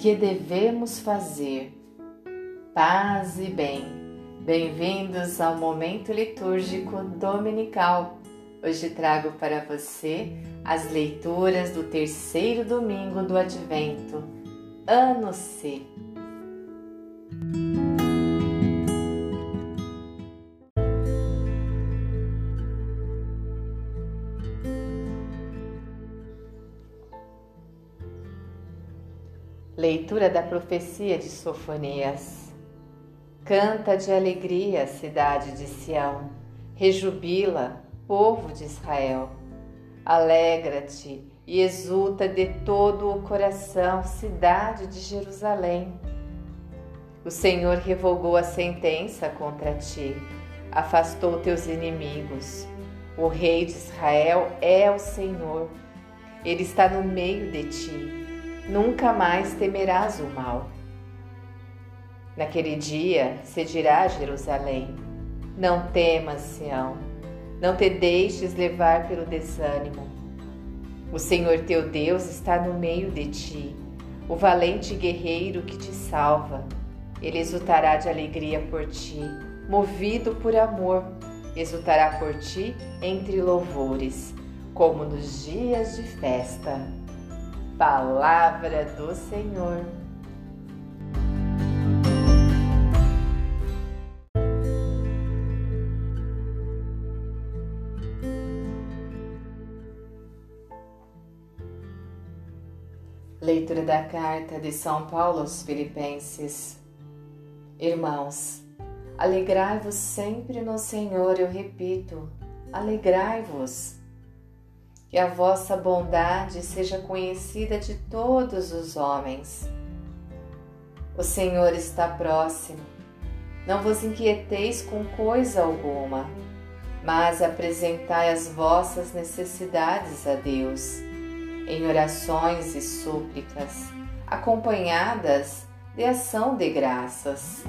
Que devemos fazer? Paz e bem. Bem-vindos ao momento litúrgico dominical. Hoje trago para você as leituras do terceiro domingo do Advento, ano C. Leitura da profecia de Sofonias. Canta de alegria, cidade de Sião, rejubila, povo de Israel. Alegra-te e exulta de todo o coração, cidade de Jerusalém. O Senhor revogou a sentença contra ti, afastou teus inimigos. O Rei de Israel é o Senhor, ele está no meio de ti nunca mais temerás o mal. Naquele dia se dirá a Jerusalém: Não temas, Sião, não te deixes levar pelo desânimo. O Senhor teu Deus está no meio de ti, o valente guerreiro que te salva. Ele exultará de alegria por ti, movido por amor, exultará por ti entre louvores, como nos dias de festa. Palavra do Senhor. Leitura da carta de São Paulo aos Filipenses. Irmãos, alegrai-vos sempre no Senhor, eu repito, alegrai-vos. Que a vossa bondade seja conhecida de todos os homens. O Senhor está próximo. Não vos inquieteis com coisa alguma, mas apresentai as vossas necessidades a Deus, em orações e súplicas, acompanhadas de ação de graças.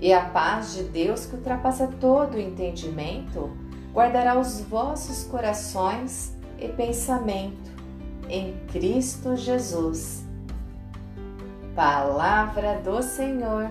E a paz de Deus, que ultrapassa todo o entendimento, guardará os vossos corações e pensamento em Cristo Jesus. Palavra do Senhor.